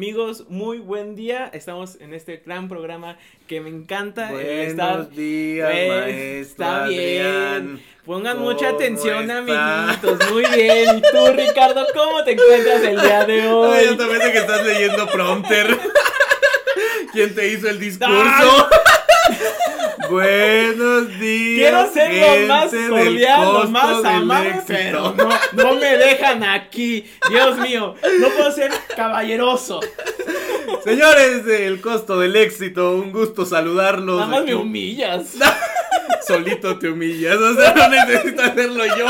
amigos, muy buen día. Estamos en este gran programa que me encanta. Buenos días, Pues, maestro Está bien. Adrián. Pongan ¿Cómo mucha atención, está? amiguitos. Muy bien. ¿Y tú, Ricardo, cómo te encuentras el día de hoy? yo también sé que estás leyendo prompter. ¿Quién te hizo el discurso? Buenos días. Quiero ser lo más cordial, lo más amable, pero no, no me dejan aquí. Dios mío, no puedo ser caballeroso. Señores del costo del éxito, un gusto saludarlos. Nada más aquí. me humillas. Solito te humillas, o sea, no necesito hacerlo yo.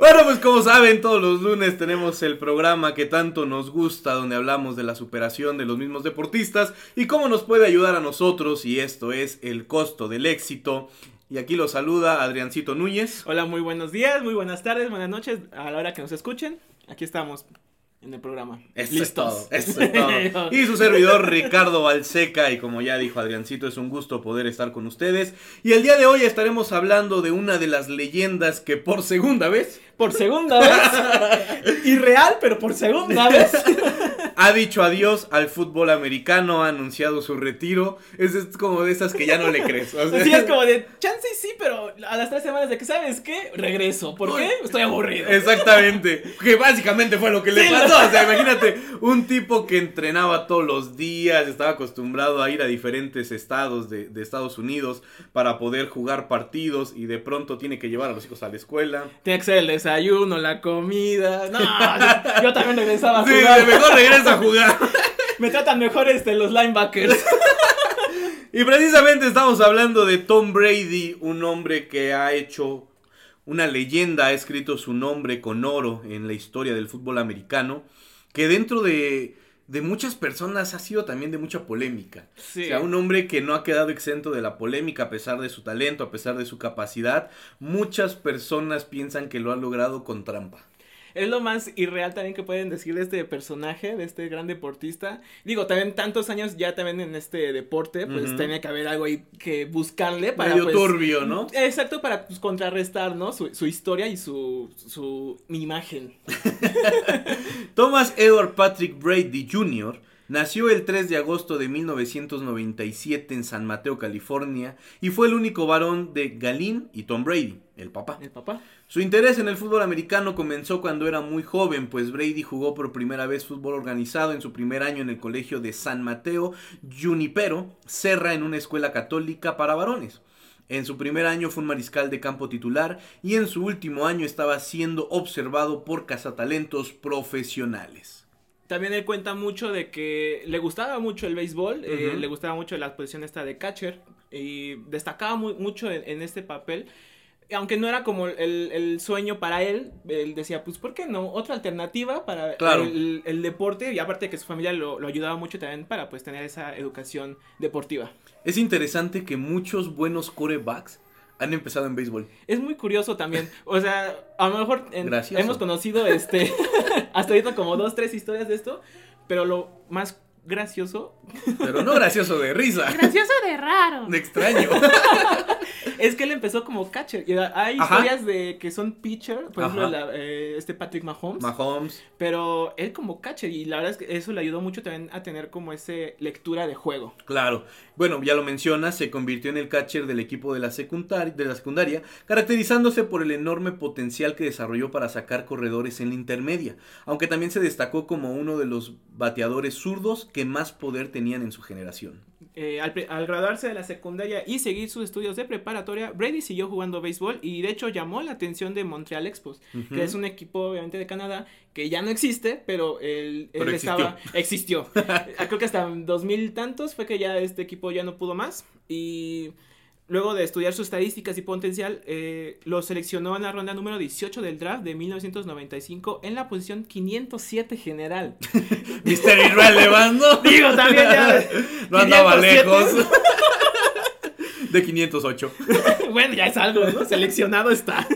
Bueno, pues como saben, todos los lunes tenemos el programa que tanto nos gusta, donde hablamos de la superación de los mismos deportistas y cómo nos puede ayudar a nosotros, y esto es el costo del éxito. Y aquí lo saluda Adriancito Núñez. Hola, muy buenos días, muy buenas tardes, buenas noches. A la hora que nos escuchen, aquí estamos en el programa. Eso Listos. es todo, eso es todo. Y su servidor Ricardo Balseca, y como ya dijo Adriancito, es un gusto poder estar con ustedes. Y el día de hoy estaremos hablando de una de las leyendas que por segunda vez Por segunda vez. Irreal, pero por segunda vez. ha dicho adiós al fútbol americano, ha anunciado su retiro. Es, es como de esas que ya no le crees. o sea, Así es como de, chance sí, pero a las tres semanas de que, ¿sabes qué? Regreso. ¿Por qué? Estoy aburrido. Exactamente, que básicamente fue lo que le Sí, pasó. O sea, imagínate, un tipo que entrenaba todos los días, estaba acostumbrado a ir a diferentes estados de, de Estados Unidos para poder jugar partidos y de pronto tiene que llevar a los hijos a la escuela. Tiene que ser el desayuno, la comida. No, yo, yo también regresaba a Sí, jugar. mejor regresa jugar. Me tratan mejor este, los linebackers. Y precisamente estamos hablando de Tom Brady, un hombre que ha hecho una leyenda, ha escrito su nombre con oro en la historia del fútbol americano, que dentro de, de muchas personas ha sido también de mucha polémica. Sí. O sea, un hombre que no ha quedado exento de la polémica a pesar de su talento, a pesar de su capacidad. Muchas personas piensan que lo ha logrado con trampa. Es lo más irreal también que pueden decir de este personaje, de este gran deportista. Digo, también tantos años ya también en este deporte, pues tenía que haber algo ahí que buscarle para Medio pues, turbio, ¿no? Exacto, para pues, contrarrestar, ¿no? Su, su historia y su, su imagen. Thomas Edward Patrick Brady Jr. nació el 3 de agosto de 1997 en San Mateo, California, y fue el único varón de Galín y Tom Brady, el papá. El papá. Su interés en el fútbol americano comenzó cuando era muy joven, pues Brady jugó por primera vez fútbol organizado en su primer año en el colegio de San Mateo, Junipero, Serra, en una escuela católica para varones. En su primer año fue un mariscal de campo titular y en su último año estaba siendo observado por cazatalentos profesionales. También él cuenta mucho de que le gustaba mucho el béisbol, eh, le gustaba mucho la posición esta de catcher y destacaba mu- mucho en, en este papel. Aunque no era como el, el sueño para él, él decía, pues, ¿por qué no? Otra alternativa para Claro. el, el deporte y aparte que su familia lo, lo ayudaba mucho también para pues tener esa educación deportiva. Es interesante que muchos buenos corebacks han empezado en béisbol. Es muy curioso también, o sea, a lo mejor en- hemos conocido este, hasta ahorita como dos, tres historias de esto, pero lo más gracioso Pero no gracioso de risa, Gracioso de raro. de extraño. Es que él empezó como catcher. Y hay Ajá. historias de que son pitcher, por ejemplo, la- eh, este Patrick Mahomes. Mahomes. pero él como catcher. Y la verdad es que eso le ayudó mucho también a tener como ese lectura de juego. Claro. Bueno, ya lo mencionas, se convirtió en el catcher del equipo de la, secundaria, de la secundaria, caracterizándose por el enorme potencial que desarrolló para sacar corredores en la intermedia, aunque también se destacó como uno de los bateadores zurdos que más poder tenían en su generación. Eh, al, al graduarse de la secundaria y seguir sus estudios de preparatoria, Brady siguió jugando béisbol y de hecho llamó la atención de Montreal Expos, que es un equipo obviamente de Canadá que ya no existe, pero él, él Pero estaba, existió. Ah, Creo que hasta en 2000 tantos fue que ya este equipo ya no pudo más y luego de estudiar sus estadísticas y potencial, eh, lo seleccionó en la ronda número 18 del draft de 1995 en la posición 507 general. Mister Irrelevando. Digo, también ya... No andaba 507. lejos. De 508. bueno, ya es algo, ¿no? Seleccionado está.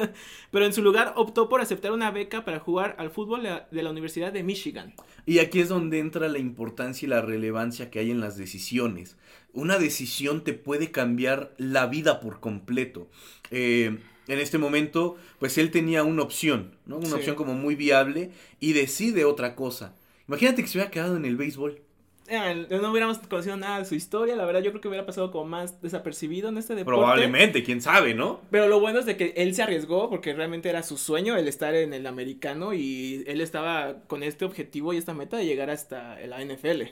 Pero en su lugar optó por aceptar una beca para jugar al fútbol de la- Universidad de Michigan. Y aquí es donde entra la importancia y la relevancia que hay en las decisiones. Una decisión te puede cambiar la vida por completo. Eh, en este momento, pues él tenía una opción, ¿no? Una Sí. opción como muy viable y decide otra cosa. Imagínate que se hubiera quedado en el béisbol. Eh, no hubiéramos conocido nada de su historia, la verdad yo creo que hubiera pasado como más desapercibido en este deporte. Probablemente, quién sabe, ¿no? Pero lo bueno es de que él se arriesgó porque realmente era su sueño el estar en el americano y él estaba con este objetivo y esta meta de llegar hasta la NFL.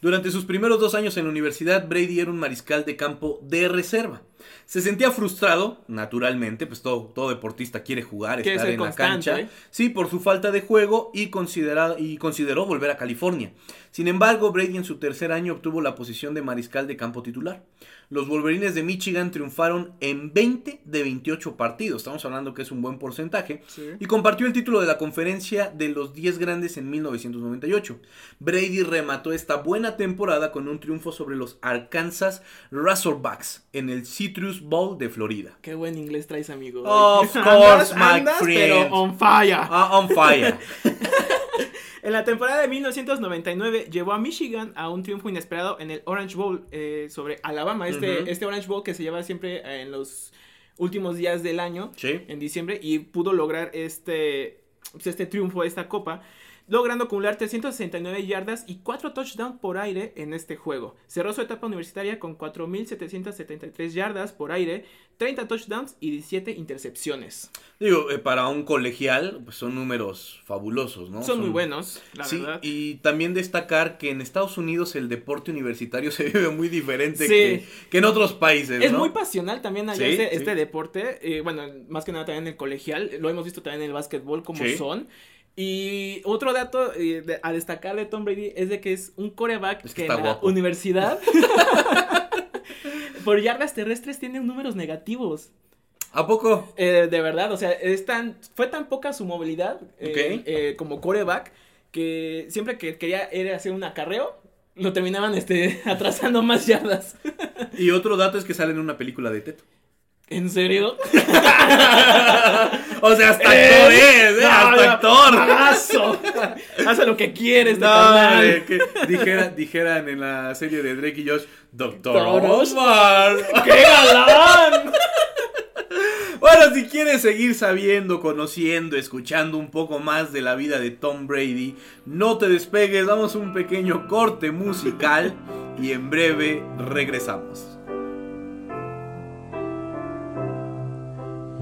Durante sus primeros dos años en la universidad, Brady era un mariscal de campo de reserva. Se sentía frustrado, naturalmente, pues todo, todo deportista quiere jugar, estar en la cancha. ¿eh? Sí, por su falta de juego y, y consideró volver a California. Sin embargo, Brady en su tercer año obtuvo la posición de mariscal de campo titular. Los Wolverines de Michigan triunfaron en 20 de 28 partidos, estamos hablando que es un buen porcentaje, y compartió el título de la conferencia de los 10 grandes en 1998. Brady remató esta buena temporada con un triunfo sobre los Arkansas Razorbacks en el Citrus Bowl de Florida. Qué buen inglés traes, amigo. Of course, my friend. on fire. Ah, on fire. En la temporada de 1999 llevó a Michigan a un triunfo inesperado en el Orange Bowl eh, sobre Alabama. Este, este Orange Bowl que se lleva siempre en los últimos días del año, en diciembre, y pudo lograr este, pues, este triunfo, esta copa logrando acumular 369 yardas y 4 touchdowns por aire en este juego. Cerró su etapa universitaria con 4.773 yardas por aire, 30 touchdowns y 17 intercepciones. Digo, eh, para un colegial, pues son números fabulosos, ¿no? Son, muy buenos, la sí, Y también destacar que en Estados Unidos el deporte universitario se vive muy diferente que, en otros países. Es muy pasional también allá este, deporte. Eh, bueno, más que nada también en el colegial. Lo hemos visto también en el básquetbol como son. Y otro dato eh, a destacar de Tom Brady es de que es un coreback que, en la universidad por yardas terrestres tiene números negativos. ¿A poco? Eh, de verdad, o sea, es tan, fue tan poca su movilidad eh, como coreback que siempre que quería era hacer un acarreo, lo terminaban este, atrasando más yardas. y otro dato es que sale en una película de Teto. ¿En serio? o sea, hasta actor eh, es, ¿eh? hasta actor. Haz lo que quieres, no, que dijeran en la serie de Drake y Josh, Doctor Osmar. ¡Qué galán! Bueno, si quieres seguir sabiendo, conociendo, escuchando un poco más de la vida de Tom Brady, no te despegues, damos un pequeño corte musical y en breve regresamos.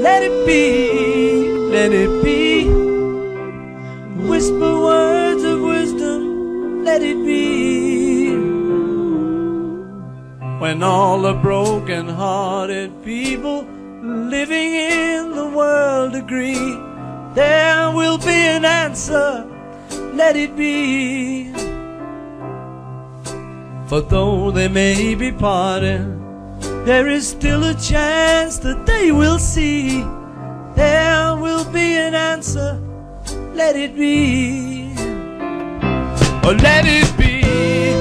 Let it be, let it be. Whisper words of wisdom, let it be. When all the broken hearted people living in the world agree, there will be an answer, let it be. For though they may be parted, there is still a chance that they will see. There will be an answer. Let it be. Or let it be.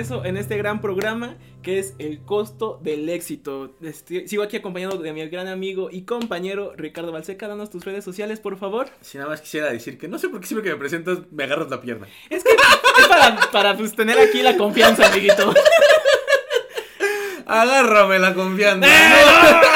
Regreso en este gran programa que es el costo del éxito. Este, sigo aquí acompañado de mi gran amigo y compañero Ricardo Balseca. Danos tus redes sociales, por favor. Si nada más quisiera decir que no sé por qué siempre que me presentas me agarras la pierna. Es que es para, para pues, tener aquí la confianza, amiguito. Agárrame la confianza.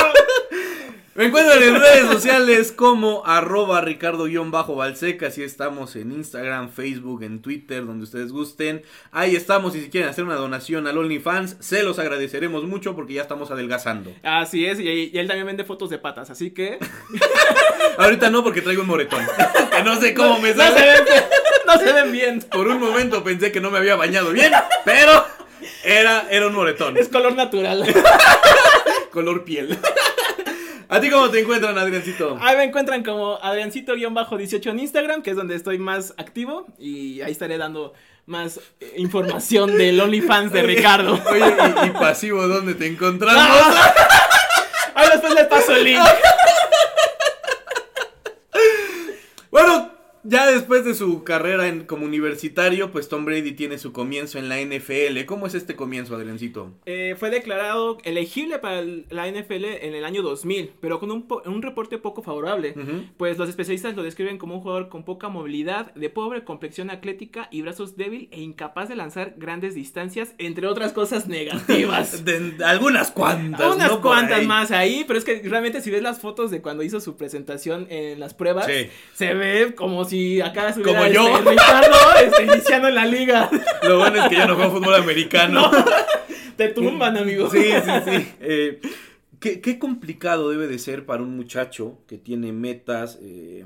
Me encuentran en redes sociales como arroba ricardo-balseca, así estamos en Instagram, Facebook, en Twitter, donde ustedes gusten. Ahí estamos y si quieren hacer una donación al OnlyFans, se los agradeceremos mucho porque ya estamos adelgazando. Así es, y, y él también vende fotos de patas, así que... Ahorita no porque traigo un moretón, que no sé cómo me No se sale. ven, no se ven bien. Por un momento pensé que no me había bañado bien, pero era, era un moretón, Es color natural. color piel. ¿A ti cómo te encuentran, Adriancito? Ahí me encuentran como Adriancito-18 en Instagram, que es donde estoy más activo. Y ahí estaré dando más eh, información del OnlyFans de Ricardo. Oye, ¿y, y pasivo dónde te encontramos? Ahí después les paso el link. Bueno, ya después de su carrera en, como universitario, pues Tom Brady tiene su comienzo en la NFL. ¿Cómo es este comienzo, Adriancito? Eh, fue declarado elegible para el- la NFL en el año 2000, pero con un, po- un reporte poco favorable. Pues los especialistas lo describen como un jugador con poca movilidad, de pobre complexión atlética y brazos débil e incapaz de lanzar grandes distancias, entre otras cosas negativas. De- algunas cuantas. Unas ¿no? Cuantas ahí. más ahí, pero es que realmente si ves las fotos de cuando hizo su presentación en las pruebas, Sí. se ve como si acá estuviera Como yo. este, Ricardo este, iniciando en la liga. Lo bueno es que yo no juego fútbol americano. Te tumban, amigo. Sí, sí, sí. Eh, ¿qué, qué complicado debe de ser para un muchacho que tiene metas, eh,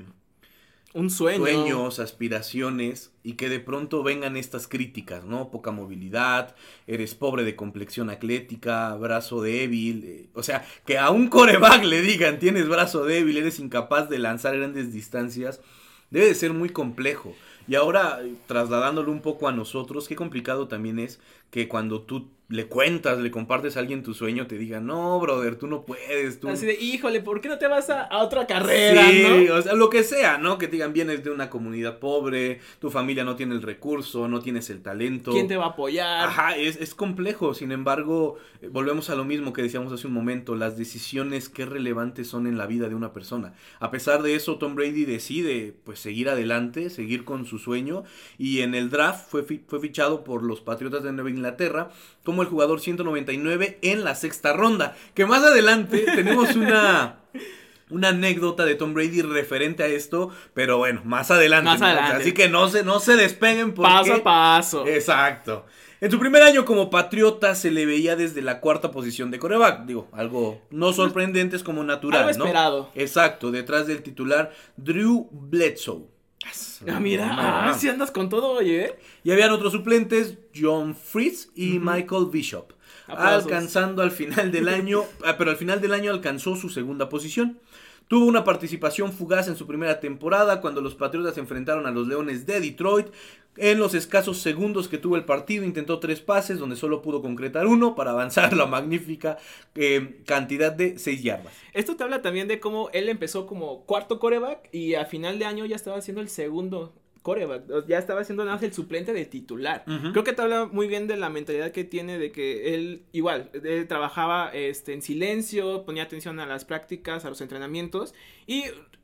Un sueño. sueños, aspiraciones y que de pronto vengan estas críticas, ¿no? Poca movilidad, eres pobre de complexión atlética, brazo débil, eh, o sea, que a un coreback le digan tienes brazo débil, eres incapaz de lanzar grandes distancias, debe de ser muy complejo. Y ahora, trasladándolo un poco a nosotros, qué complicado también es que cuando tú le cuentas, le compartes a alguien tu sueño, te digan, no, brother, tú no puedes, tú... Así de, híjole, ¿por qué no te vas a, a otra carrera, Sí, no? o sea, lo que sea, ¿no? Que te digan, vienes de una comunidad pobre, tu familia no tiene el recurso, no tienes el talento. ¿Quién te va a apoyar? Ajá, es, es complejo, sin embargo, eh, volvemos a lo mismo que decíamos hace un momento, las decisiones qué relevantes son en la vida de una persona. A pesar de eso, Tom Brady decide pues seguir adelante, seguir con su sueño y en el draft fue, fi- fue fichado por los Patriotas de Nueva Inglaterra como el jugador 199 en la sexta ronda, que más adelante tenemos una... Una anécdota de Tom Brady referente a esto, pero bueno, más adelante. Más ¿no? adelante. Así que no se, no se despeguen porque... paso a paso. Exacto. En su primer año como patriota se le veía desde la cuarta posición de coreback. Digo, algo no sorprendente, es como natural, Algo ¿no? esperado. Exacto, detrás del titular Drew Bledsoe. Ah, mira, Ah. si andas con todo, oye. ¿eh? Y habían otros suplentes, John Fritz y Michael Bishop. Aplausos. Alcanzando al final del año, ah, pero al final del año alcanzó su segunda posición. Tuvo una participación fugaz en su primera temporada cuando los Patriotas se enfrentaron a los Leones de Detroit. En los escasos segundos que tuvo el partido intentó tres pases donde solo pudo concretar uno para avanzar la magnífica eh, cantidad de seis yardas. Esto te habla también de cómo él empezó como cuarto coreback y a final de año ya estaba siendo el segundo coreback, ya estaba siendo nada más el suplente de titular. Creo que te habla muy bien de la mentalidad que tiene de que él igual él trabajaba este en silencio, ponía atención a las prácticas, a los entrenamientos y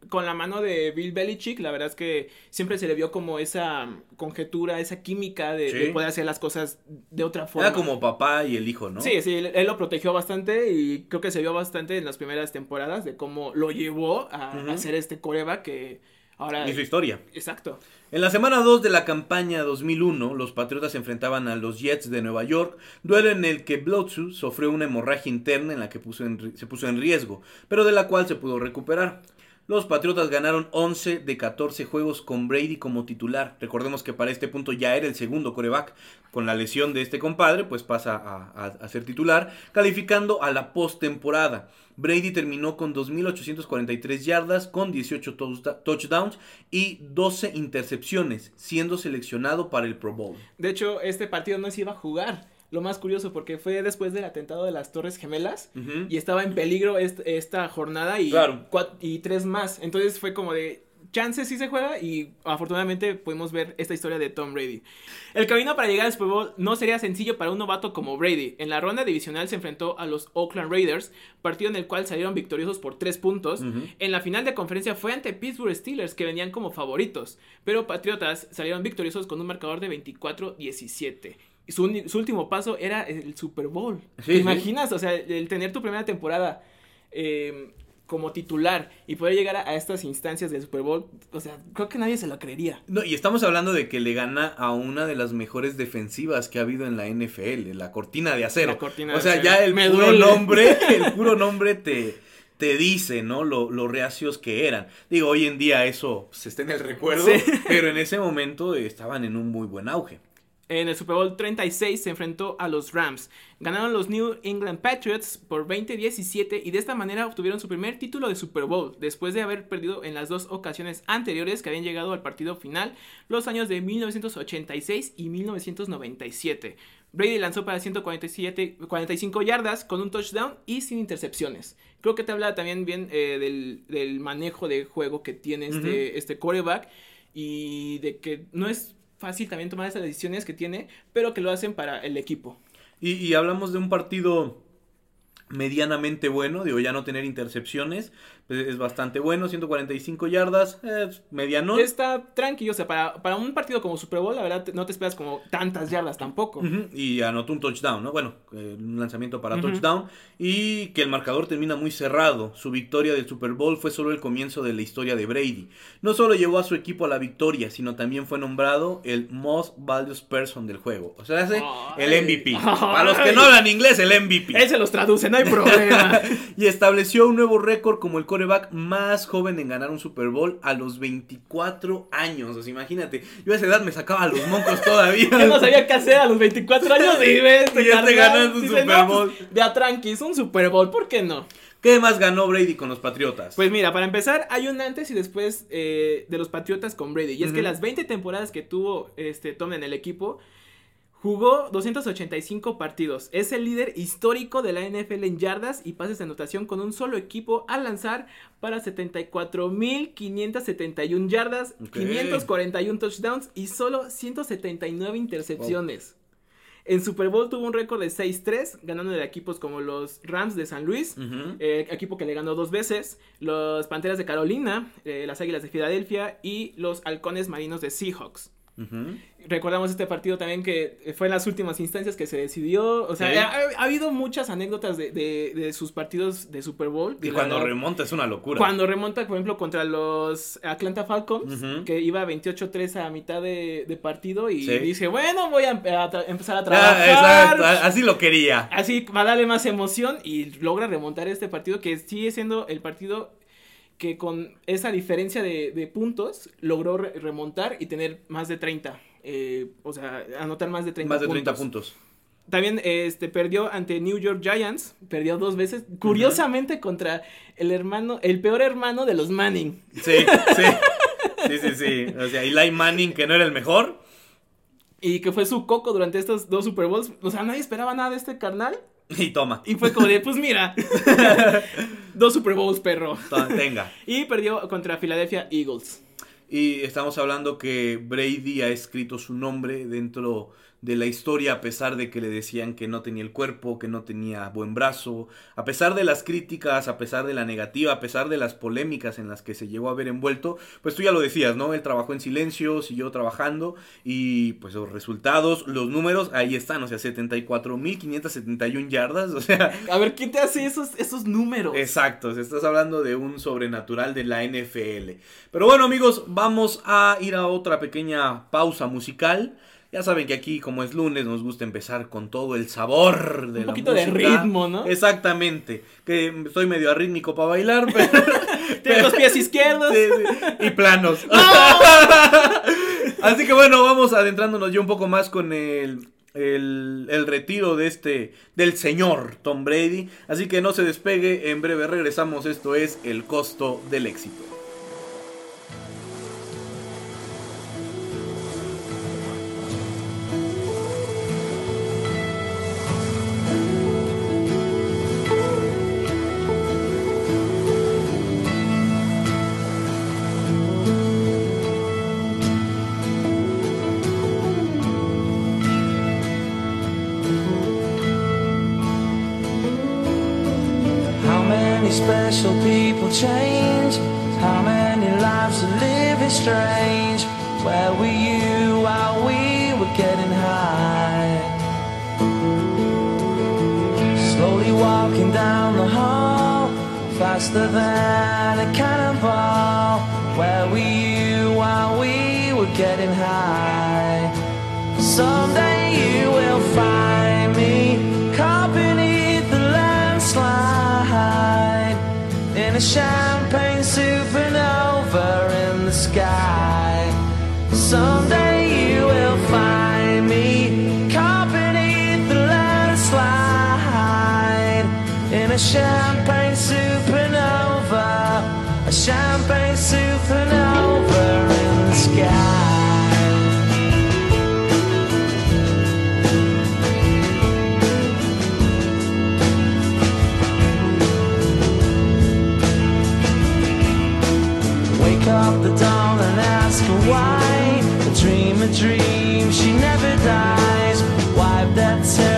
con la mano de Bill Belichick, la verdad es que siempre se le vio como esa conjetura, esa química de, Sí. de poder hacer las cosas de otra forma. Era como papá y el hijo, ¿no? Sí, sí, él, él lo protegió bastante y creo que se vio bastante en las primeras temporadas de cómo lo llevó a, ser este coreback que ahora... Y su historia. Exacto. En la semana 2 de la campaña 2001, los Patriotas se enfrentaban a los Jets de Nueva York, duelo en el que Blotsu sufrió una hemorragia interna en la que puso en se puso en riesgo, pero de la cual se pudo recuperar. Los Patriotas ganaron 11 de 14 juegos con Brady como titular. Recordemos que para este punto ya era el segundo coreback. Con la lesión de este compadre, pues pasa a, a- ser titular, calificando a la postemporada. Brady terminó con 2.843 yardas, con 18 touchda- touchdowns y 12 intercepciones, siendo seleccionado para el Pro Bowl. De hecho, este partido no se iba a jugar. Lo más curioso porque fue después del atentado de las Torres Gemelas y estaba en peligro est- esta jornada y, Claro. y tres más. Entonces fue como de chance sí se juega y afortunadamente pudimos ver esta historia de Tom Brady. El camino para llegar al Super Bowl no sería sencillo para un novato como Brady. En la ronda divisional se enfrentó a los Oakland Raiders, partido en el cual salieron victoriosos por tres puntos. En la final de conferencia fue ante Pittsburgh Steelers que venían como favoritos, pero Patriotas salieron victoriosos con un marcador de 24-17. Su, último paso era el Super Bowl. Sí, ¿Te sí. imaginas? O sea, el tener tu primera temporada eh, como titular y poder llegar a, a estas instancias del Super Bowl, o sea, creo que nadie se lo creería. No, y estamos hablando de que le gana a una de las mejores defensivas que ha habido en la NFL, la cortina de acero. La cortina o de sea, acero. ya el Me puro duele. nombre, el puro nombre te, te dice, ¿no? Lo, lo reacios que eran. Digo, hoy en día eso se está en el recuerdo, Sí. pero en ese momento estaban en un muy buen auge. En el Super Bowl 36 se enfrentó a los Rams. Ganaron los New England Patriots por 20-17 y de esta manera obtuvieron su primer título de Super Bowl, después de haber perdido en las dos ocasiones anteriores que habían llegado al partido final, los años de 1986 y 1997. Brady lanzó para 147, 45 yardas con un touchdown y sin intercepciones. Creo que te habla también bien eh, del, del manejo de juego que tiene este, este quarterback y de que no es fácil también tomar esas decisiones que tiene, pero que lo hacen para el equipo. Y, hablamos de un partido medianamente bueno, digo, ya no tener intercepciones, pues, es bastante bueno, 145 yardas, es mediano. Está tranquilo, o sea, para, para un partido como Super Bowl, la verdad, no te esperas como tantas yardas tampoco. Y anotó un touchdown, ¿no? Bueno, eh, un lanzamiento para touchdown. Y que el marcador termina muy cerrado. Su victoria del Super Bowl fue solo el comienzo de la historia de Brady. No solo llevó a su equipo a la victoria, sino también fue nombrado el Most Valuable Person del juego. O sea, hace el. MVP. Para los que no hablan inglés, el MVP. Él se los traduce, no hay problema. Y estableció un nuevo récord como el coreback más joven en ganar un Super Bowl a los 24 años. O sea, imagínate, yo a esa edad me sacaba los moncos todavía. Yo no sabía qué hacer a los 24 años y ves, Y ya te ganando un Super Bowl. de a tranquis, un Super Bowl, ¿por qué no? ¿Qué más ganó Brady con los Patriotas? Pues mira, para empezar, hay un antes y después eh, de los Patriotas con Brady. Y es que las 20 temporadas que tuvo este Tom en el equipo, jugó 285 partidos. Es el líder histórico de la NFL en yardas y pases de anotación con un solo equipo al lanzar para 74.571 yardas, Ok. 541 touchdowns y solo 179 intercepciones. En Super Bowl tuvo un récord de 6-3, ganando de equipos como los Rams de San Luis, eh, equipo que le ganó dos veces, los Panteras de Carolina, eh, las Águilas de Filadelfia y los Halcones Marinos de Seahawks. Recordamos este partido también que fue en las últimas instancias que se decidió. O sea, ha, ha habido muchas anécdotas de, de- de sus partidos de Super Bowl. Y cuando verdad, remonta es una locura. cuando remonta, por ejemplo, contra los Atlanta Falcons, que iba 28-3 a mitad de, de partido y Sí. dice, bueno, voy a, a empezar a Ah, trabajar. exacto, así lo quería. Así va a darle más emoción y logra remontar este partido que sigue siendo el partido que con esa diferencia de, de puntos logró re- remontar y tener más de 30. eh, o sea, anotar más de 30 Más de puntos. 30 puntos. También este, perdió ante New York Giants, perdió dos veces, curiosamente contra el hermano, el peor hermano de los Manning. Sí, sí. Sí, sí, sí. O sea, Eli Manning, que no era el mejor. Y que fue su coco durante estos dos Super Bowls. O sea, nadie esperaba nada de este carnal. Y toma. Y fue como de, pues mira, dos Super Bowls, perro. Tenga. Y perdió contra Philadelphia Eagles. Y estamos hablando que Brady ha escrito su nombre dentro de la historia a pesar de que le decían que no tenía el cuerpo, que no tenía buen brazo, a pesar de las críticas, a pesar de la negativa, a pesar de las polémicas en las que se llegó a ver envuelto, pues tú ya lo decías, ¿no? Él trabajó en silencio, siguió trabajando y pues los resultados, los números, ahí están, o sea, 74.571 yardas, o sea... A ver, ¿quién te hace esos, esos números? Exacto, estás hablando de un sobrenatural de la NFL. Pero bueno amigos, vamos a ir a otra pequeña pausa musical. Ya saben que aquí, como es lunes, nos gusta empezar con todo el sabor de Un la poquito de ritmo, ¿no? Exactamente. Que estoy medio arrítmico para bailar, pero... Tiene los pies izquierdos. Sí, sí, y planos. Así que bueno, vamos adentrándonos ya un poco más con el, el, el retiro de este, del señor Tom Brady. Así que no se despegue, en breve regresamos. Esto es El costo del éxito. A champagne supernova, a champagne supernova in the sky. Wake up the dawn and ask her why. Dream, a dream, she never dies. Wipe that tear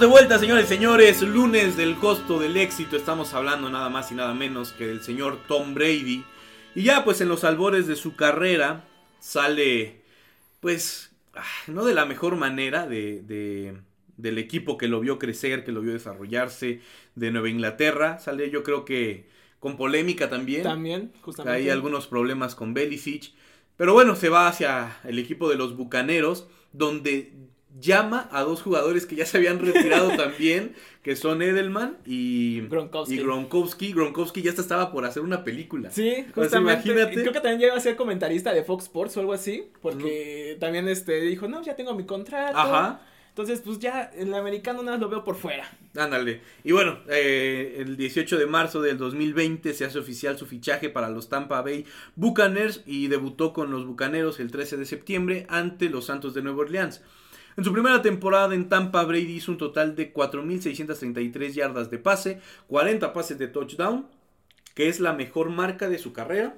Estamos de vuelta, señores y señores. Lunes del costo del éxito. Estamos hablando nada más y nada menos que del señor Tom Brady. Y ya, pues en los albores de su carrera, sale, pues, ah, no de la mejor manera de, de- del equipo que lo vio crecer, que lo vio desarrollarse de Nueva Inglaterra. Sale, yo creo que con polémica también. También, justamente. Hay algunos problemas con Belisic. Pero bueno, se va hacia el equipo de los Bucaneros, donde llama a dos jugadores que ya se habían retirado también, que son Edelman y Gronkowski. y Gronkowski. Gronkowski ya hasta estaba por hacer una película. Sí, Pues imagínate. Creo que también llegó a ser comentarista de Fox Sports o algo así. Porque también este dijo, no, ya tengo mi contrato. Ajá. Entonces, pues ya el americano nada más lo veo por fuera. Ándale. Y bueno, eh, el 18 de marzo del 2020 se hace oficial su fichaje para los Tampa Bay Buccaneers y debutó con los Bucaneros el 13 de septiembre ante los Santos de Nueva Orleans. En su primera temporada en Tampa, Brady hizo un total de 4.633 yardas de pase, 40 pases de touchdown, que es la mejor marca de su carrera,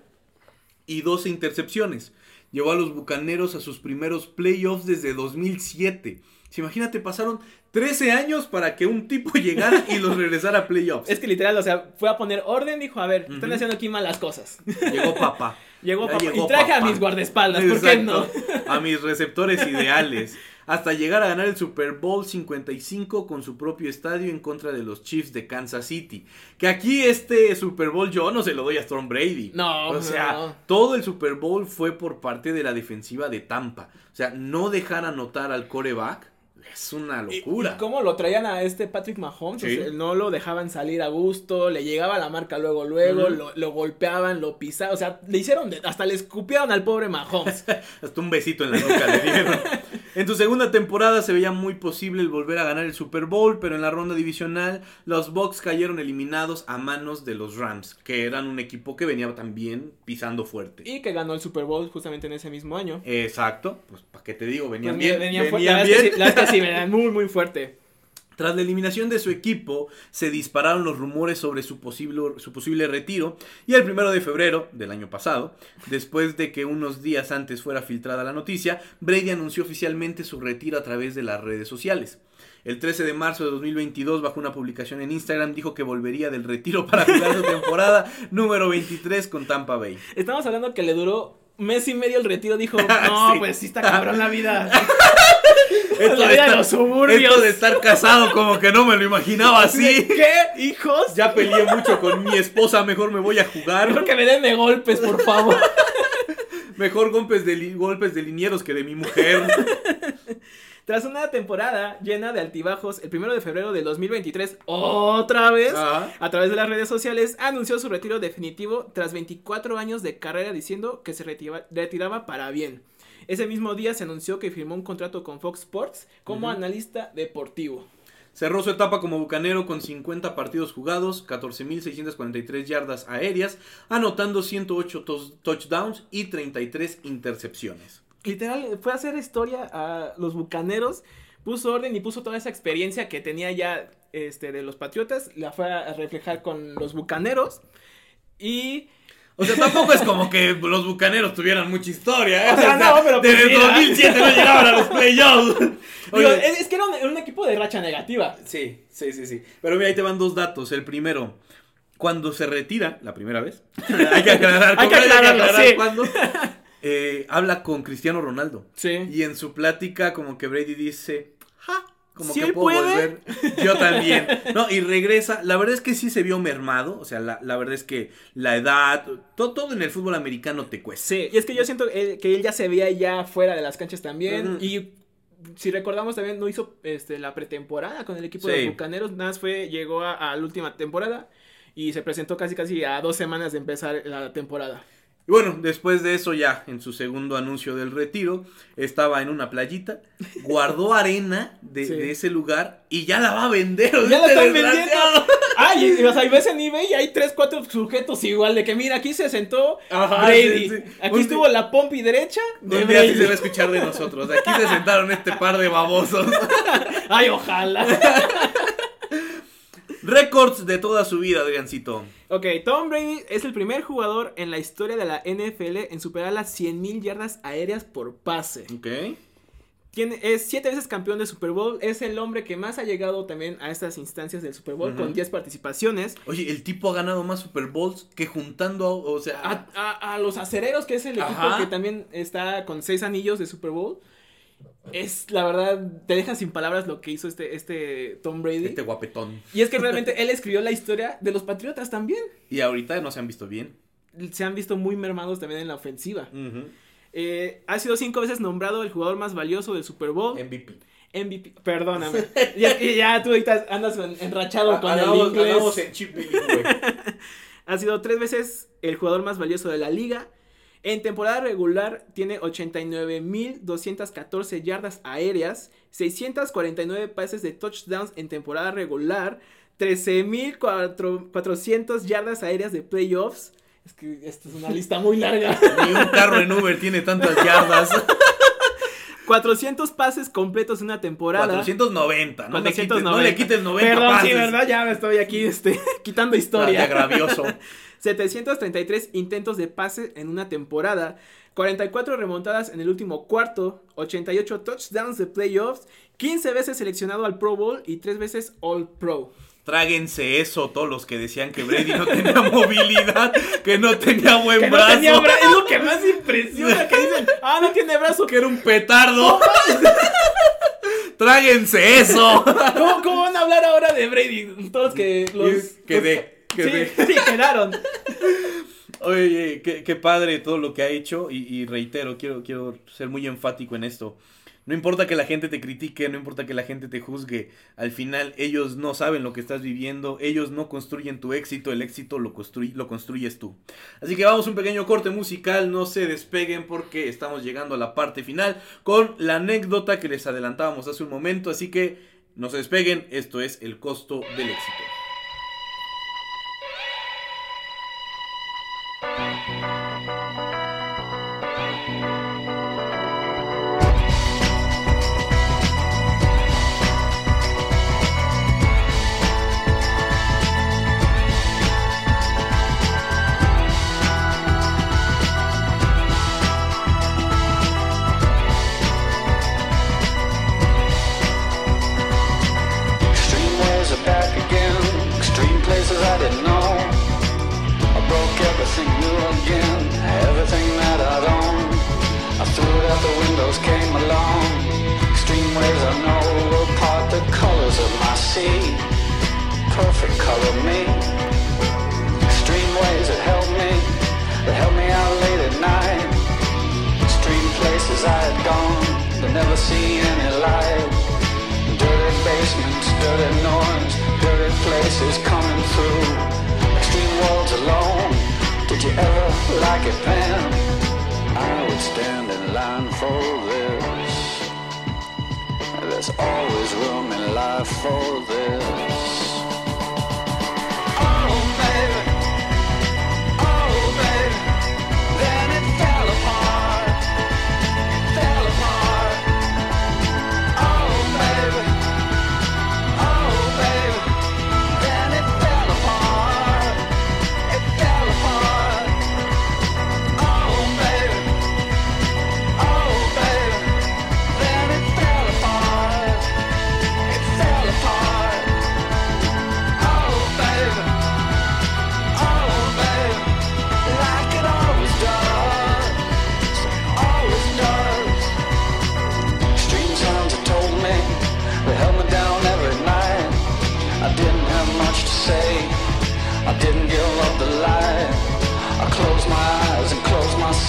y 12 intercepciones. Llevó a los Bucaneros a sus primeros playoffs desde 2007. Si imagínate, pasaron 13 años para que un tipo llegara y los regresara a playoffs. Es que literal, o sea, fue a poner orden, dijo, a ver, están haciendo aquí malas cosas. Llegó papá. Llegó Ya papá. llegó y traje a mis guardaespaldas, ¿por qué no? A mis receptores ideales. Hasta llegar a ganar el Super Bowl 55 con su propio estadio en contra de los Chiefs de Kansas City. Que aquí este Super Bowl yo no se lo doy a Storm Brady. No, O sea, no. todo el Super Bowl fue por parte de la defensiva de Tampa. O sea, no dejar anotar al coreback es una locura. ¿Y cómo lo traían a este Patrick Mahomes? Sí. O sea, no lo dejaban salir a gusto, le llegaba la marca luego, luego, lo, lo golpeaban, lo pisaban, o sea, le hicieron, de- hasta le escupieron al pobre Mahomes. Hasta un besito en la nuca le dieron. En su segunda temporada se veía muy posible el volver a ganar el Super Bowl, pero en la ronda divisional los Bucks cayeron eliminados a manos de los Rams, que eran un equipo que venía también pisando fuerte. y que ganó el Super Bowl justamente en ese mismo año. Exacto, pues para qué te digo, venían Pues, bien, venían fu- venían la verdad es que bien. sí- la verdad es que sí, venían muy, muy fuerte. Tras la eliminación de su equipo, se dispararon los rumores sobre su posible, su posible retiro y el primero de febrero del año pasado, después de que unos días antes fuera filtrada la noticia, Brady anunció oficialmente su retiro a través de las redes sociales. El 13 de marzo de 2022, bajo una publicación en Instagram, dijo que volvería del retiro para jugar su temporada número 23 con Tampa Bay. Estamos hablando que le duró mes y medio el retiro, dijo, no, Sí. pues sí está cabrón la vida. Esto la de, vida de estar, los suburbios. esto de estar casado como que no me lo imaginaba así. ¿Qué? ¿Hijos? Ya peleé mucho con mi esposa, mejor me voy a jugar. Mejor que me den de golpes, por favor. Mejor golpes de, golpes de linieros que de mi mujer. Tras una temporada llena de altibajos, el primero de febrero del 2023, otra vez, Ajá. a través de las redes sociales, anunció su retiro definitivo tras 24 años de carrera diciendo que se retiraba, retiraba para bien. Ese mismo día se anunció que firmó un contrato con Fox Sports como analista deportivo. Cerró su etapa como bucanero con 50 partidos jugados, 14.643 yardas aéreas, anotando 108 tos- touchdowns y 33 intercepciones. Literal, fue a hacer historia a los bucaneros, puso orden y puso toda esa experiencia que tenía ya este, de los Patriotas, la fue a reflejar con los bucaneros. Y O sea, tampoco es como que los bucaneros tuvieran mucha historia, ¿eh? O sea, no, pero pues Desde mira. 2007 no llegaban a los playoffs. digo, es, es que era un, un equipo de racha negativa. Sí, sí, sí, sí. Pero mira, ahí te van dos datos. El primero, cuando se retira, la primera vez, hay que aclarar, Hay que aclararlo, sí. cuándo, eh, habla con Cristiano Ronaldo. Sí. Y en su plática, como que Brady dice, como ¿Sí que él puedo puede? volver. Yo también. No, y regresa. La verdad es que sí se vio mermado. O sea, la, la verdad es que la edad, todo, todo en el fútbol americano te cuesta. Sí, y es que yo siento que él ya se veía ya fuera de las canchas también. Y si recordamos también, no hizo este, la pretemporada con el equipo de los Bucaneros. Nada más fue, llegó a, a la última temporada y se presentó casi casi a dos semanas de empezar la temporada. Y bueno, después de eso ya, en su segundo anuncio del retiro, estaba en una playita, guardó arena de, Sí. de ese lugar y ya la va a vender. Ya la están vendiendo. Ay, y, o sea, y ves en eBay y hay tres, cuatro sujetos igual de que mira, aquí se sentó Ajá, Brady. sí, sí. Aquí Un estuvo la pompi derecha de Un día sí Brady. se va a escuchar de nosotros. Aquí se sentaron este par de babosos. Ay, ojalá. Récords de toda su vida, Adriancito. Ok, Tom Brady es el primer jugador en la historia de la NFL en superar las 100.000 yardas aéreas por pase. Ok. Tiene, es siete veces campeón de Super Bowl. Es el hombre que más ha llegado también a estas instancias del Super Bowl con 10 participaciones. Oye, el tipo ha ganado más Super Bowls que juntando, a- o sea... A, a- a los acereros, que es el equipo que también está con seis anillos de Super Bowl. Es la verdad, te deja sin palabras lo que hizo este, este Tom Brady. Este guapetón. Y es que realmente él escribió la historia de los Patriotas también. Y ahorita no se han visto bien. Se han visto muy mermados también en la ofensiva. Eh, ha sido cinco veces nombrado el jugador más valioso del Super Bowl. MVP. MVP. Perdóname. ya, ya tú ahorita andas en- enrachado con el inglés. en chip. Ha sido tres veces el jugador más valioso de la liga. En temporada regular tiene 89.214 yardas aéreas, 649 pases de touchdowns en temporada regular, 13.400 yardas aéreas de playoffs. Es que esta es una lista muy larga. Ni un carro en Uber tiene tantas yardas. 400 pases completos en una temporada. 490. No, le quites, no 490. le quites 90 Perdón, pases. sí, ¿verdad? Ya me estoy aquí este, quitando Ah, historia. qué agravioso. 733 intentos de pase en una temporada, 44 remontadas en el último cuarto, 88 touchdowns de playoffs, 15 veces seleccionado al Pro Bowl y 3 veces All Pro. Tráguense eso todos los que decían que Brady no tenía movilidad, que no tenía buen Que no brazo, tenía bra- es lo que más impresiona, que dicen, ah, no tiene brazo. que era un petardo. Tráguense eso. ¿Cómo, cómo van a hablar ahora de Brady? Todos que los... Quedé, los- quedé. Sí, sí, quedaron. Oye, qué, qué padre todo lo que ha hecho y, y reitero, quiero, quiero ser muy enfático en esto. No importa que la gente te critique, no importa que la gente te juzgue, al final ellos no saben lo que estás viviendo, ellos no construyen tu éxito, el éxito lo, construy- lo construyes tú. Así que vamos a un pequeño corte musical, no se despeguen porque estamos llegando a la parte final con la anécdota que les adelantábamos hace un momento, así que no se despeguen, esto es el costo del éxito. The came along. Extreme ways I know will part the colors of my sea. Perfect color me. Extreme ways that help me. That help me out late at night. Extreme places I had gone. But never see any light. Dirty basements, dirty noise, dirty places coming through. Extreme worlds alone. Did you ever like it, Pam? I would stand in line for this. There's always room in life for this.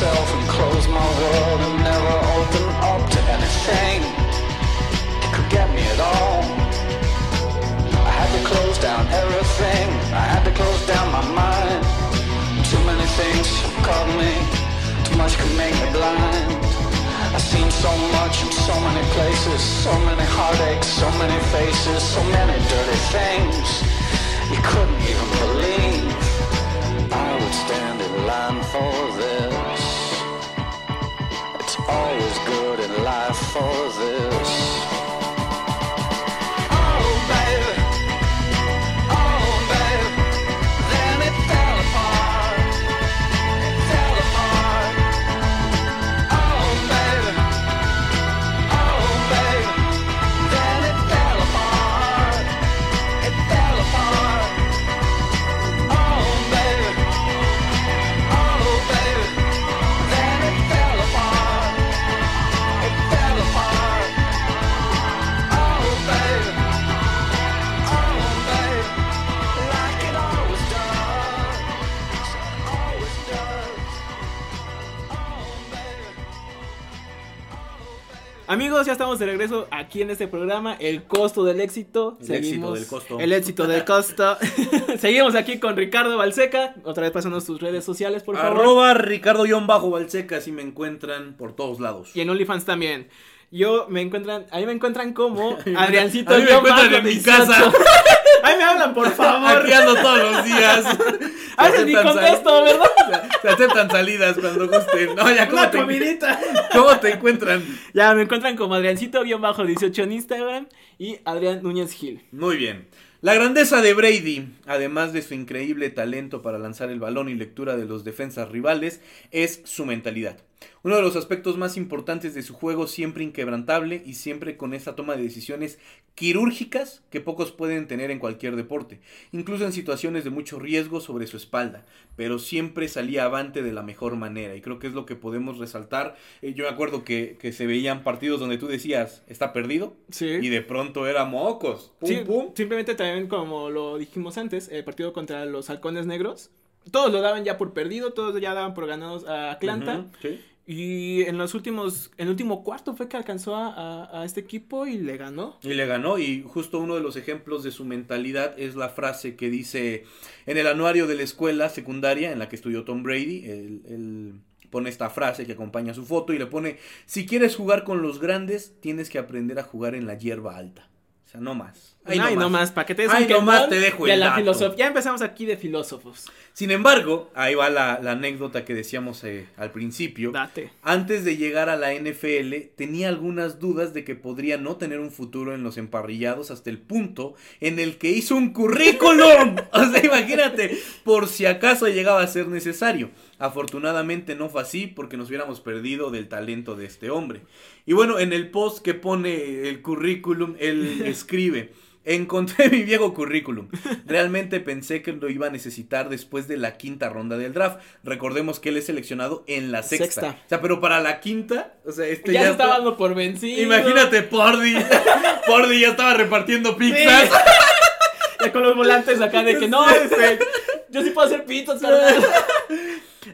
Myself and closed my world and never opened up to anything that could get me at all. I had to close down everything. I had to close down my mind. Too many things caught me. Too much could make me blind. I've seen so much in so many places, so many heartaches, so many faces, so many dirty things you couldn't even believe. I would stand in line for this. Always good in life for this. Amigos, ya estamos de regreso aquí en este programa. El costo del éxito. El éxito del costo. El éxito del costo. Seguimos aquí con Ricardo Balseca. Otra vez pasando tus redes sociales, por favor. Arroba Ricardo-Balseca, así me encuentran por todos lados. Y en OnlyFans también. Yo me encuentran, ahí me encuentran como Adriancito. A mí me encuentran en mi 18. casa. Ahí me hablan, por favor. Aquí ando todos los días. A Se veces ni contesto, ¿verdad? Se aceptan salidas cuando gusten. No, ya, ¿cómo Una te, comidita. ¿cómo te encuentran? Ya me encuentran como Adriancito-18 en Instagram y Adrián Núñez Gil. Muy bien. La grandeza de Brady, además de su increíble talento para lanzar el balón y lectura de los defensas rivales, es su mentalidad. Uno de los aspectos más importantes de su juego, siempre inquebrantable y siempre con esa toma de decisiones quirúrgicas que pocos pueden tener en cualquier deporte, incluso en situaciones de mucho riesgo sobre su espalda, pero siempre salía avante de la mejor manera y creo que es lo que podemos resaltar. Eh, yo me acuerdo que, que se veían partidos donde tú decías, está perdido, Sí. y de pronto era mocos. Pum, Sí, pum. simplemente también como lo dijimos antes, el partido contra los halcones negros, todos lo daban ya por perdido, todos ya daban por ganados a Atlanta. Sí. Y en los últimos, en el último cuarto fue que alcanzó a, a- a este equipo y le ganó. Y le ganó y justo uno de los ejemplos de su mentalidad es la frase que dice en el anuario de la escuela secundaria en la que estudió Tom Brady, él, él pone esta frase que acompaña su foto y le pone, si quieres jugar con los grandes, tienes que aprender a jugar en la hierba alta. O sea, no más. Ay, no no más. más, para que te des Ay, un nomás te dejo de el la dato. filosofía. Ya empezamos aquí de filósofos. Sin embargo, ahí va la, la anécdota que decíamos eh, al principio. Date. Antes de llegar a la NFL, tenía algunas dudas de que podría no tener un futuro en los emparrillados hasta el punto en el que hizo un currículum. o sea, imagínate, por si acaso llegaba a ser necesario. Afortunadamente no fue así porque nos hubiéramos perdido del talento de este hombre. Y bueno, en el post que pone el currículum, él escribe. Encontré mi viejo currículum. Realmente pensé que lo iba a necesitar después de la quinta ronda del draft. Recordemos que él es seleccionado en la sexta. Sexta. O sea, pero para la quinta, o sea, este ya, ya, se está- dando por vencido. Imagínate, Pordy. Pordy ya estaba repartiendo pizzas. Ya con los volantes acá de que no, este, yo sí puedo hacer pizzas.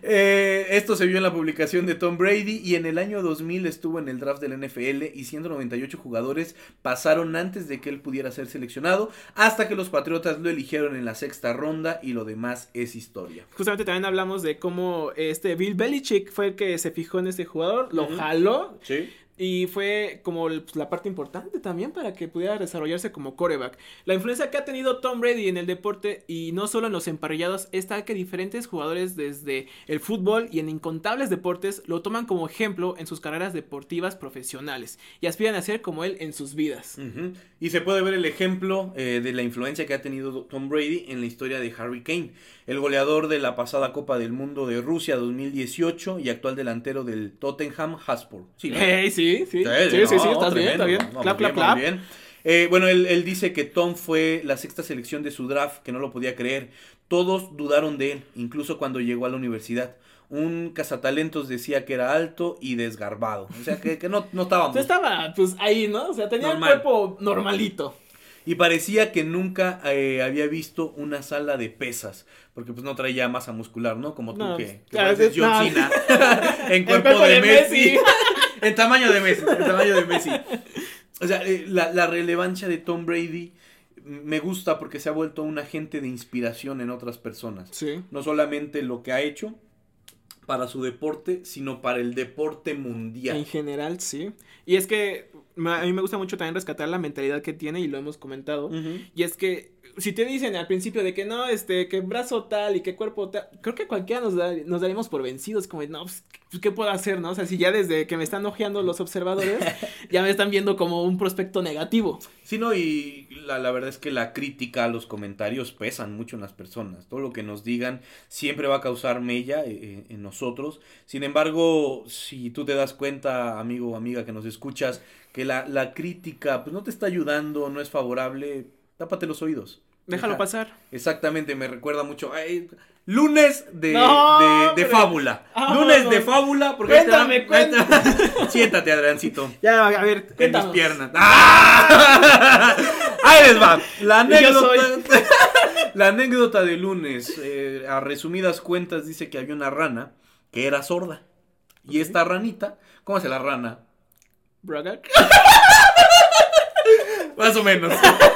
Eh, esto se vio en la publicación de Tom Brady y en el año 2000 estuvo en el draft del NFL y 198 jugadores pasaron antes de que él pudiera ser seleccionado hasta que los Patriotas lo eligieron en la sexta ronda y lo demás es historia. Justamente también hablamos de cómo este Bill Belichick fue el que se fijó en este jugador, lo jaló Sí. Y fue como pues, la parte importante también para que pudiera desarrollarse como coreback. La influencia que ha tenido Tom Brady en el deporte y no solo en los emparrillados es tal que diferentes jugadores desde el fútbol y en incontables deportes lo toman como ejemplo en sus carreras deportivas profesionales y aspiran a ser como él en sus vidas. Y se puede ver el ejemplo eh, de la influencia que ha tenido Tom Brady en la historia de Harry Kane, el goleador de la pasada Copa del Mundo de Rusia 2018 y actual delantero del Tottenham Hotspur. Sí, ¿no? Hey, sí, sí, sí, sí, no, sí, estás bien, está bien. No, clap, clap, clap. bien. Eh, bueno, él, él dice que Tom fue la sexta selección de su draft, que no lo podía creer. Todos dudaron de él, incluso cuando llegó a la universidad. Un cazatalentos decía que era alto y desgarbado. O sea, que, que no, no estábamos. Estaba, pues, ahí, ¿no? O sea, tenía Normal. el cuerpo normalito. Y parecía que nunca eh, había visto una sala de pesas. Porque pues no traía masa muscular, ¿no? Como tú No, que, pues, que pareces John. Cena. en cuerpo, de, de Messi. Messi. en tamaño de Messi. En tamaño de Messi. O sea, eh, la, la relevancia de Tom Brady me gusta porque se ha vuelto un agente de inspiración en otras personas. Sí. No solamente lo que ha hecho para su deporte, sino para el deporte mundial. En general, sí. Y es que a mí me gusta mucho también rescatar la mentalidad que tiene y lo hemos comentado. Y es que si te dicen al principio de que no, este, que brazo tal y que cuerpo tal, creo que cualquiera nos, da- nos daríamos por vencidos, como, no, pues, pues, ¿qué puedo hacer, no? O sea, si ya desde que me están ojeando los observadores, ya me están viendo como un prospecto negativo. Sí, no, y la, la verdad es que la crítica, los comentarios pesan mucho en las personas. Todo lo que nos digan siempre va a causar mella eh, en nosotros. Sin embargo, si tú te das cuenta, amigo o amiga que nos escuchas, que la, la crítica pues no te está ayudando, no es favorable, tápate los oídos. Déjalo pasar. Exactamente, me recuerda mucho. ay, lunes de, No, de- de hombre. fábula. Vámonos. Lunes de fábula. Porque ahí te Cuéntame, ahí te- Siéntate, Adriancito Ya, a ver, en mis cuéntanos. piernas. ¡Ah! Ahí les va. La soy. anécdota, la anécdota de lunes, eh, a resumidas cuentas, dice que había una rana que era sorda. Y esta ranita, ¿cómo hace la rana? Braga. Más o menos.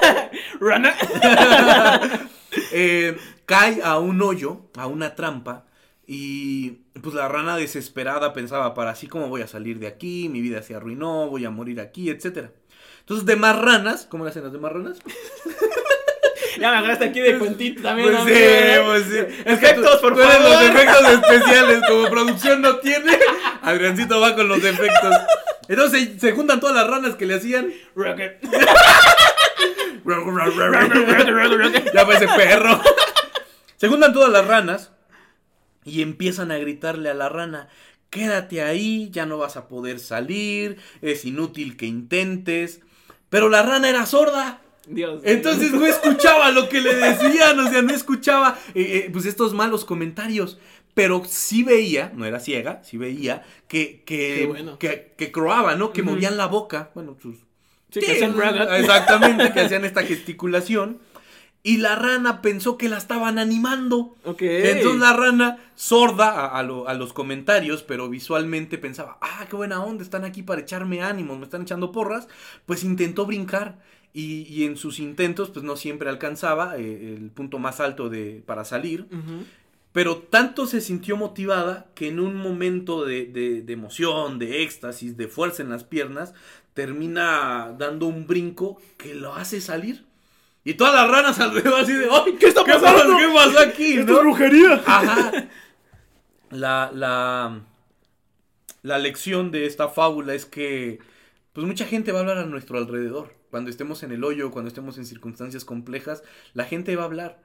Rana. Eh, cae a un hoyo, a una trampa. Y pues la rana desesperada pensaba, para así como voy a salir de aquí, mi vida se arruinó, voy a morir aquí, etcétera. Entonces, demás ranas, ¿cómo le hacen las demás ranas? Ya me agarraste aquí de cuentito también. Pues amigo, sí, pues sí. Efectos, por Tú eres los efectos especiales, como producción no tiene. Adriancito va con los efectos. Entonces se, se juntan todas las ranas que le hacían. Ya parece perro. Se juntan todas las ranas y empiezan a gritarle a la rana. Quédate ahí, ya no vas a poder salir, es inútil que intentes. Pero la rana era sorda. Dios. Entonces no escuchaba lo que le decían, o sea, no escuchaba eh, eh, pues estos malos comentarios. Pero sí veía, no era ciega, sí veía que, que, bueno. que, que croaba, ¿no? Que movían la boca. Bueno, sus... Sí, que hacían. Exactamente, que hacían esta gesticulación. Y la rana pensó que la estaban animando. Ok. Entonces la rana, sorda a, a lo- a los comentarios, pero visualmente pensaba, ah, qué buena onda, están aquí para echarme ánimos, me están echando porras, pues intentó brincar. Y, y en sus intentos, pues no siempre alcanzaba eh, el punto más alto de, para salir. Pero tanto se sintió motivada que en un momento de, de- de emoción, de éxtasis, de fuerza en las piernas, termina dando un brinco que lo hace salir. Y todas las ranas alrededor así de, ¡ay! ¿Qué está pasando? ¿Qué pasó aquí? Esto no?". es brujería. Ajá. La, la, la lección de esta fábula es que pues mucha gente va a hablar a nuestro alrededor. Cuando estemos en el hoyo, cuando estemos en circunstancias complejas, la gente va a hablar.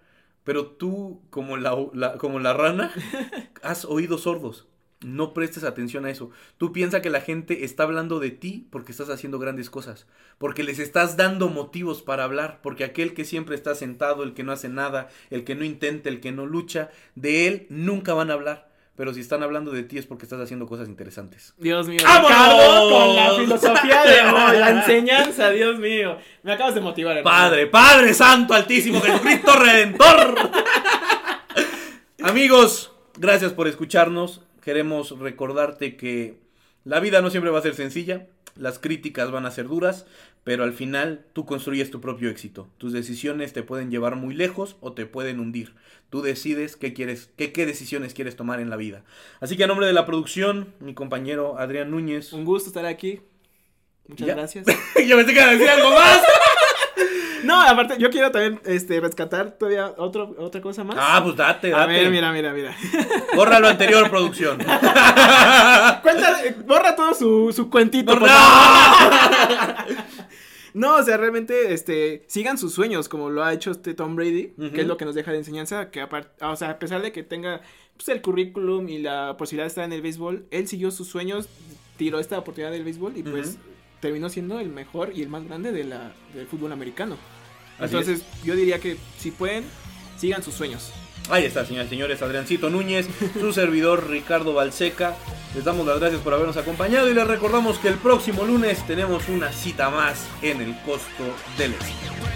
Pero tú, como la, la- como la rana, has oídos sordos. No prestes atención a eso. Tú piensas que la gente está hablando de ti porque estás haciendo grandes cosas. Porque les estás dando motivos para hablar. Porque aquel que siempre está sentado, el que no hace nada, el que no intenta, el que no lucha, de él nunca van a hablar. Pero si están hablando de ti es porque estás haciendo cosas interesantes. Dios mío. ¡Vámonos! Ricardo, con la filosofía de hoy, la enseñanza, Dios mío. Me acabas de motivar, hermano. Padre, Padre Santo, Altísimo, Jesucristo Redentor. Amigos, gracias por escucharnos. Queremos recordarte que la vida no siempre va a ser sencilla, las críticas van a ser duras, pero al final tú construyes tu propio éxito. Tus decisiones te pueden llevar muy lejos o te pueden hundir. Tú decides qué quieres, qué, qué decisiones quieres tomar en la vida. Así que a nombre de la producción, mi compañero Adrián Núñez. Un gusto estar aquí. Muchas ¿Ya? gracias. Yo pensé que a decir algo más. No, aparte, yo quiero también este, rescatar todavía otro, otra cosa más. Ah, pues date, A date. ver, mira, mira, mira. Borra lo anterior, producción. Cuenta, borra todo su, su cuentito. Por favor. No, o sea, realmente, este, sigan sus sueños, como lo ha hecho este Tom Brady, que es lo que nos deja de enseñanza, que aparte, o sea, a pesar de que tenga, pues, el currículum y la posibilidad de estar en el béisbol, él siguió sus sueños, tiró esta oportunidad del béisbol y, pues, terminó siendo el mejor y el más grande de la, del fútbol americano. Así Entonces, yo diría que, si pueden, sigan sus sueños. Ahí está, señores, señores, Adriancito Núñez, su servidor Ricardo Balseca. Les damos las gracias por habernos acompañado y les recordamos que el próximo lunes tenemos una cita más en el costo del éxito.